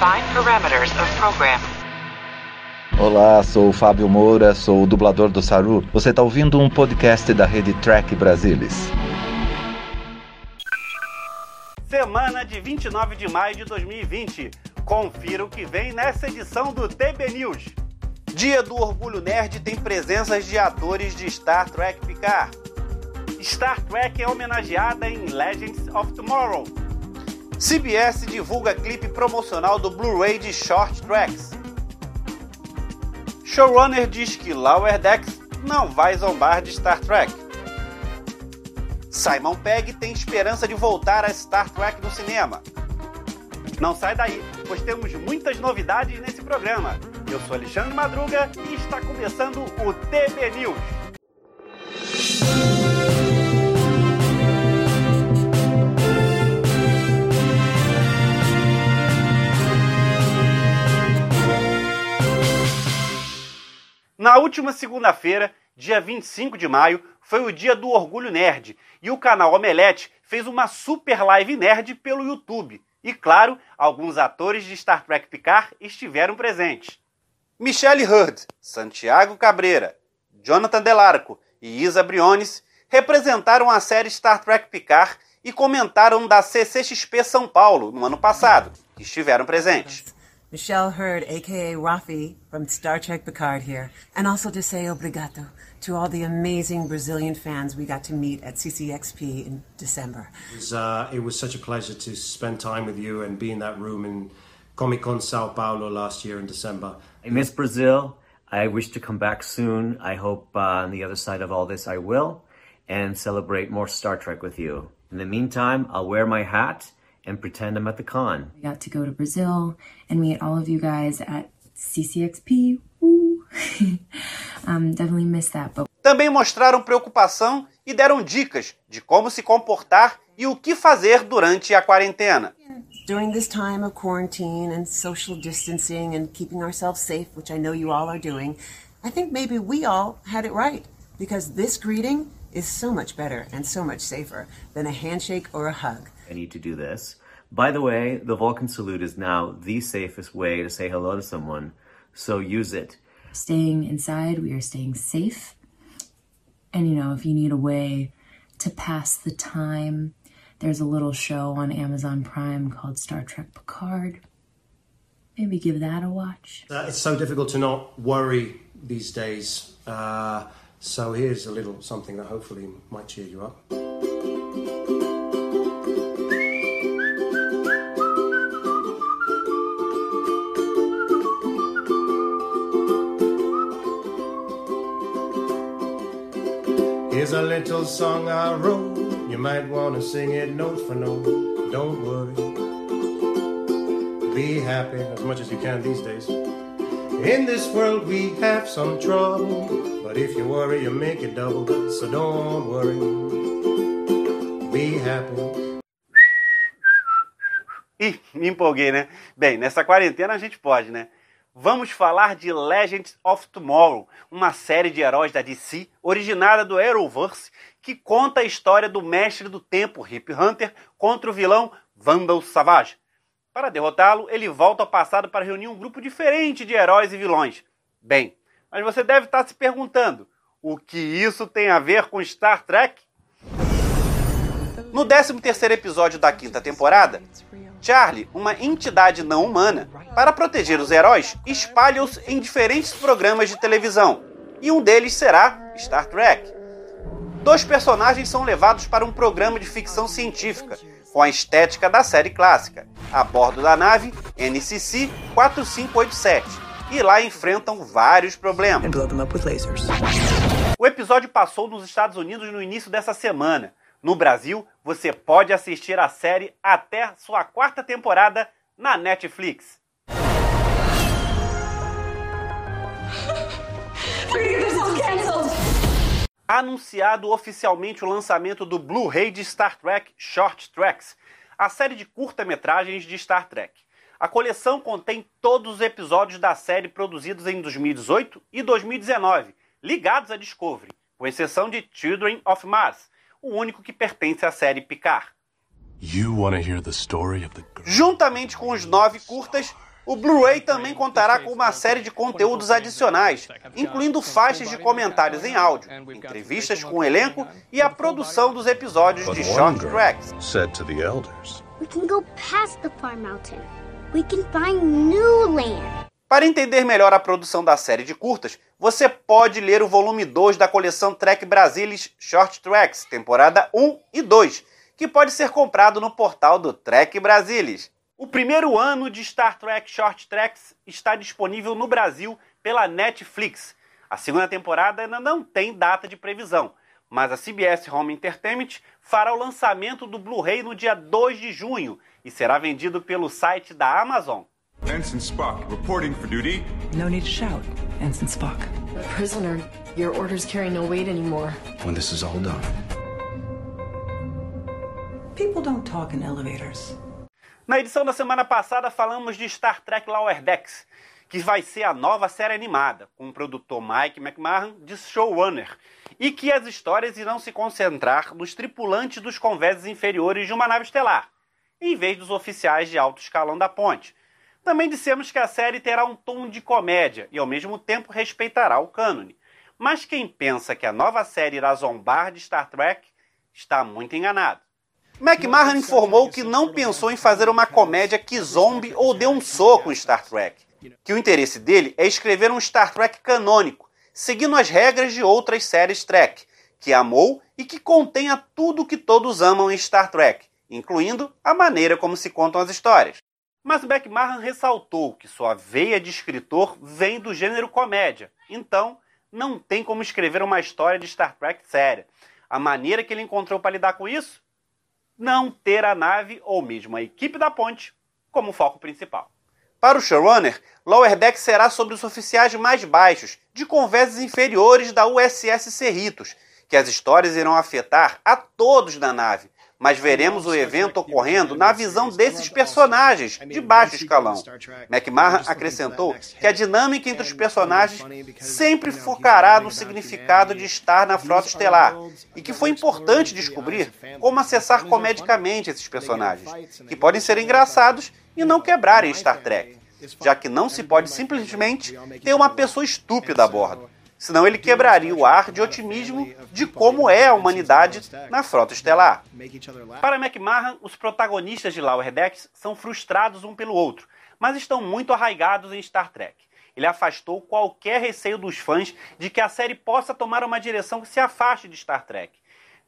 Define parameters of program. Olá, sou o Fábio Moura, sou o dublador do Saru. Você está ouvindo um podcast da rede Track Brasilis. Semana de 29 de maio de 2020. Confira o que vem nessa edição do TB News. Dia do Orgulho Nerd tem presenças de atores de Star Trek Picard. Star Trek é homenageada em Legends of Tomorrow. CBS divulga clipe promocional do Blu-ray de Short Tracks. Showrunner diz que Lower Decks não vai zombar de Star Trek. Simon Pegg tem esperança de voltar a Star Trek no cinema. Não sai daí, pois temos muitas novidades nesse programa. Eu sou Alexandre Madruga e está começando o TB News. Na última segunda-feira, dia 25 de maio, foi o dia do Orgulho Nerd e o canal Omelete fez uma super live nerd pelo YouTube. E claro, alguns atores de Star Trek Picard estiveram presentes. Michelle Hurd, Santiago Cabreira, Jonathan Delarco e Isa Briones representaram a série Star Trek Picard e comentaram da CCXP São Paulo no ano passado, que estiveram presentes. Michelle Hurd, aka Rafi from Star Trek Picard here, and also to say obrigado to all the amazing Brazilian fans we got to meet at CCXP in December. It was, uh, it was such a pleasure to spend time with you and be in that room in Comic Con Sao Paulo last year in December. I miss Brazil. I wish to come back soon. I hope uh, on the other side of all this I will and celebrate more Star Trek with you. In the meantime, I'll wear my hat and pretend I'm at the con. We got to go to Brazil and meet all of you guys at CCXP. Woo. um, definitely missed that, but Também mostraram preocupação e deram dicas de como se comportar e o que fazer durante a quarentena. During this time of quarantine and social distancing and keeping ourselves safe, which I know you all are doing, I think maybe we all had it right because this greeting is so much better and so much safer than a handshake or a hug. I need to do this. By the way, the Vulcan salute is now the safest way to say hello to someone, so use it. staying inside, we are staying safe. And you know, if you need a way to pass the time, there's a little show on Amazon Prime called Star Trek Picard. Maybe give that a watch. Uh, it's so difficult to not worry these days. Uh, so here's a little something that hopefully might cheer you up. Here's a little song I wrote. You might want to sing it note for note. Don't worry. Be happy as much as you can these days. In this world we have some trouble, but if you worry, you make it double. So don't worry. Be happy. Ih, me empolguei, né? Bem, nessa quarentena a gente pode, né? Vamos falar de Legends of Tomorrow, uma série de heróis da DC, originada do Arrowverse, que conta a história do mestre do tempo, Hip Hunter, contra o vilão Vandal Savage. Para derrotá-lo, ele volta ao passado para reunir um grupo diferente de heróis e vilões. Bem, mas você deve estar se perguntando: o que isso tem a ver com Star Trek? No 13º episódio da quinta temporada, Charlie, uma entidade não humana, para proteger os heróis, espalha-os em diferentes programas de televisão, e um deles será Star Trek. Dois personagens são levados para um programa de ficção científica, com a estética da série clássica, a bordo da nave NCC 4587, e lá enfrentam vários problemas. O episódio passou nos Estados Unidos no início dessa semana. No Brasil, você pode assistir a série até sua quarta temporada na Netflix. Anunciado oficialmente o lançamento do Blu-ray de Star Trek Short Tracks, a série de curta-metragens de Star Trek. A coleção contém todos os episódios da série produzidos em 2018 e 2019, ligados à Discovery, com exceção de Children of Mars, o único que pertence à série Picard. Juntamente com os nove curtas, O Blu-ray também contará com uma série de conteúdos adicionais, incluindo faixas de comentários em áudio, entrevistas com o elenco e a produção dos episódios de short tracks. said to the elders, We can go past the far mountain. We can find new land. Para entender melhor a produção da série de curtas, você pode ler o volume 2 da coleção Trek Brasilis Short Tracks, temporada 1 e 2, que pode ser comprado no portal do Trek Brasilis. O primeiro ano de Star Trek Short Tracks está disponível no Brasil pela Netflix. A segunda temporada ainda não tem data de previsão, mas a CBS Home Entertainment fará o lançamento do Blu-ray no dia 2 de junho e será vendido pelo site da Amazon. Ensign Spock, reporting for duty. No need to shout, Ensign Spock. Prisoner, your orders carry no weight anymore. when this is all done, People don't talk in elevators. Na edição da semana passada falamos de Star Trek Lower Decks, que vai ser a nova série animada, com o produtor Mike McMahon de showrunner, e que as histórias irão se concentrar nos tripulantes dos convéses inferiores de uma nave estelar, em vez dos oficiais de alto escalão da ponte. Também dissemos que a série terá um tom de comédia e ao mesmo tempo respeitará o cânone. Mas quem pensa que a nova série irá zombar de Star Trek está muito enganado. McMahon informou que não pensou em fazer uma comédia que zombe ou dê um soco em Star Trek. Que o interesse dele é escrever um Star Trek canônico, seguindo as regras de outras séries Trek, que amou e que contenha tudo o que todos amam em Star Trek, incluindo a maneira como se contam as histórias. Mas McMahon ressaltou que sua veia de escritor vem do gênero comédia, então não tem como escrever uma história de Star Trek séria. A maneira que ele encontrou para lidar com isso? Não ter a nave ou mesmo a equipe da ponte como foco principal. Para o showrunner, Lower Deck será sobre os oficiais mais baixos, de convéses inferiores da USS Cerritos, que as histórias irão afetar a todos da nave, mas veremos o evento ocorrendo na visão desses personagens de baixo escalão. McMahon acrescentou que a dinâmica entre os personagens sempre focará no significado de estar na frota estelar e que foi importante descobrir como acessar comedicamente esses personagens, que podem ser engraçados e não quebrarem Star Trek, já que não se pode simplesmente ter uma pessoa estúpida a bordo senão ele quebraria o ar de otimismo de como é a humanidade na frota estelar. Para McMahon, os protagonistas de Lower Decks são frustrados um pelo outro, mas estão muito arraigados em Star Trek. Ele afastou qualquer receio dos fãs de que a série possa tomar uma direção que se afaste de Star Trek.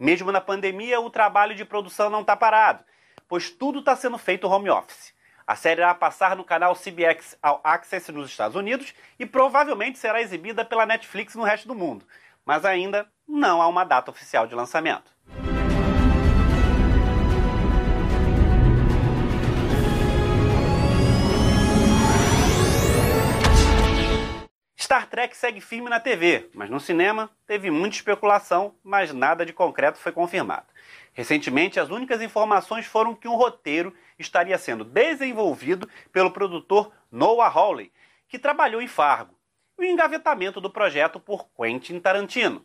Mesmo na pandemia, o trabalho de produção não está parado, pois tudo está sendo feito home office. A série irá passar no canal CBS All Access nos Estados Unidos e provavelmente será exibida pela Netflix no resto do mundo, mas ainda não há uma data oficial de lançamento. Trek segue firme na TV, mas no cinema teve muita especulação, mas nada de concreto foi confirmado. Recentemente, as únicas informações foram que um roteiro estaria sendo desenvolvido pelo produtor Noah Hawley, que trabalhou em Fargo, e o engavetamento do projeto por Quentin Tarantino.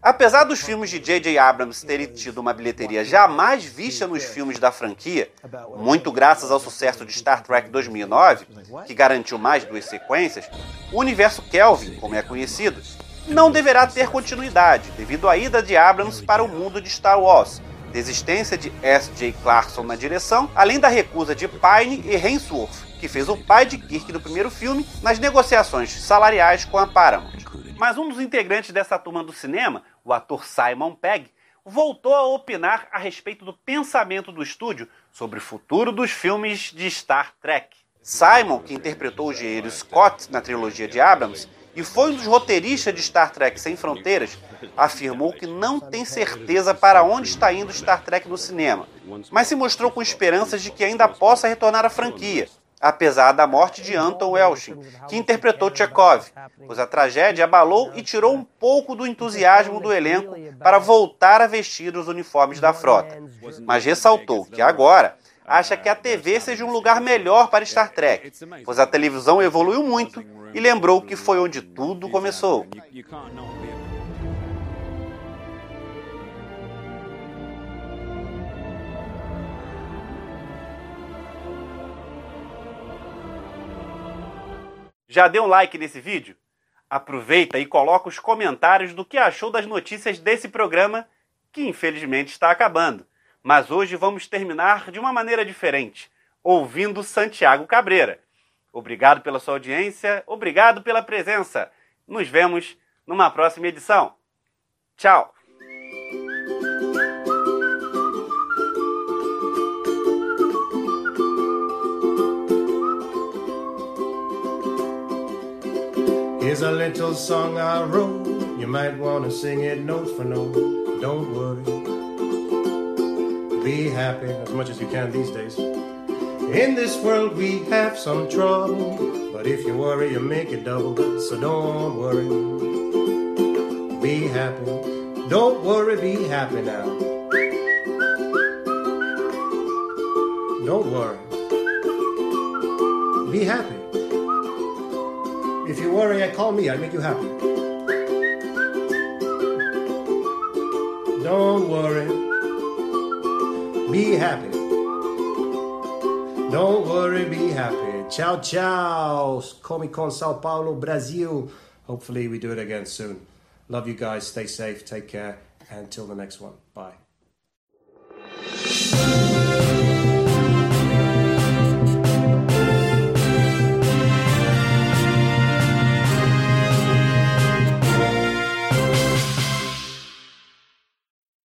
Apesar dos filmes de J.J. Abrams terem tido uma bilheteria jamais vista nos filmes da franquia, muito graças ao sucesso de Star Trek 2009, que garantiu mais duas sequências, o universo Kelvin, como é conhecido, não deverá ter continuidade devido à ida de Abrams para o mundo de Star Wars, desistência de S.J. Clarkson na direção, além da recusa de Pine e Hemsworth, que fez o pai de Kirk no primeiro filme, nas negociações salariais com a Paramount. Mas um dos integrantes dessa turma do cinema, o ator Simon Pegg, voltou a opinar a respeito do pensamento do estúdio sobre o futuro dos filmes de Star Trek. Simon, que interpretou o engenheiro Scott na trilogia de Abrams, e foi um dos roteiristas de Star Trek Sem Fronteiras, afirmou que não tem certeza para onde está indo Star Trek no cinema, mas se mostrou com esperanças de que ainda possa retornar à franquia, apesar da morte de Anton Yelchin, que interpretou Chekhov, pois a tragédia abalou e tirou um pouco do entusiasmo do elenco para voltar a vestir os uniformes da frota, mas ressaltou que agora acha que a TV seja um lugar melhor para Star Trek, pois a televisão evoluiu muito e lembrou que foi onde tudo começou. Já deu um like nesse vídeo? Aproveita e coloca os comentários do que achou das notícias desse programa, que infelizmente está acabando. Mas hoje vamos terminar de uma maneira diferente, ouvindo Santiago Cabreira. Obrigado pela sua audiência, obrigado pela presença. Nos vemos numa próxima edição. Tchau! Here's a little song I wrote. You might want to sing it note for note. Don't worry. Be happy as much as you can these days. In this world we have some trouble. But if you worry, you make it double. So don't worry. Be happy. Don't worry, be happy now. Don't worry. Be happy. If you worry I call me, I'll make you happy. Don't worry. Be happy. Don't worry, be happy. Ciao, ciao. Comic Con Sao Paulo, Brazil. Hopefully, we do it again soon. Love you guys. Stay safe. Take care. Until the next one. Bye.